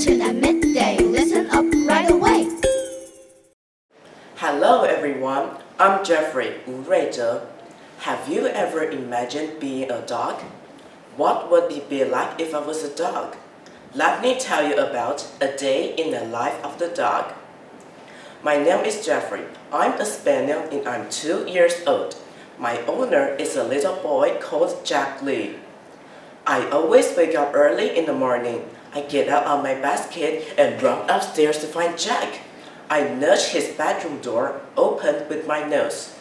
Newton at midday. Listen up right away. Hello everyone, I'm Jeffrey Wu Have you ever imagined being a dog? What would it be like if I was a dog? Let me tell you about a day in the life of the dog. My name is Jeffrey. I'm a spaniel and I'm two years old. My owner is a little boy called Jack Lee. I always wake up early in the morning I get out of my basket and run upstairs to find Jack. I nudge his bedroom door open with my nose.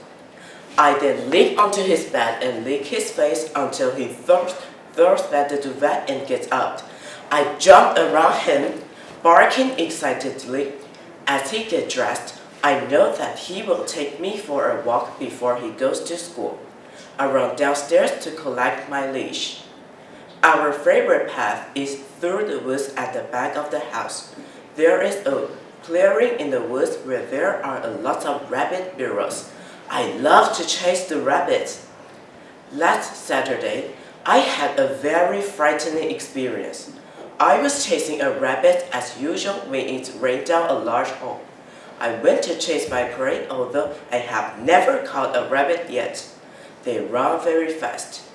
I then leap onto his bed and lick his face until he throws, throws back the duvet and gets up. I jump around him, barking excitedly. As he gets dressed, I know that he will take me for a walk before he goes to school. I run downstairs to collect my leash. Our favorite path is through the woods at the back of the house. There is a clearing in the woods where there are a lot of rabbit burrows. I love to chase the rabbits. Last Saturday, I had a very frightening experience. I was chasing a rabbit as usual when it rained down a large hole. I went to chase my prey, although I have never caught a rabbit yet. They run very fast.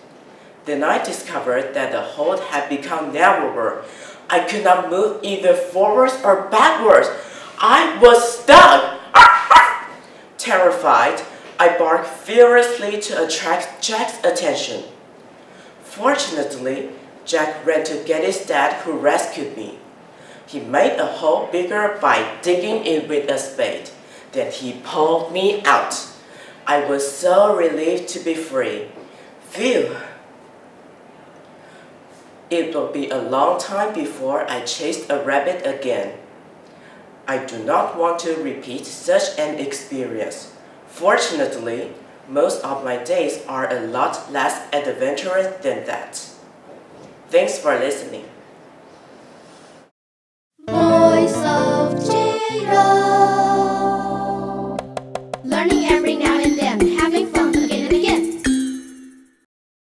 Then I discovered that the hole had become narrower. I could not move either forwards or backwards. I was stuck. Terrified, I barked furiously to attract Jack's attention. Fortunately, Jack ran to get his dad who rescued me. He made the hole bigger by digging it with a spade. Then he pulled me out. I was so relieved to be free. Phew! It will be a long time before I chase a rabbit again. I do not want to repeat such an experience. Fortunately, most of my days are a lot less adventurous than that. Thanks for listening.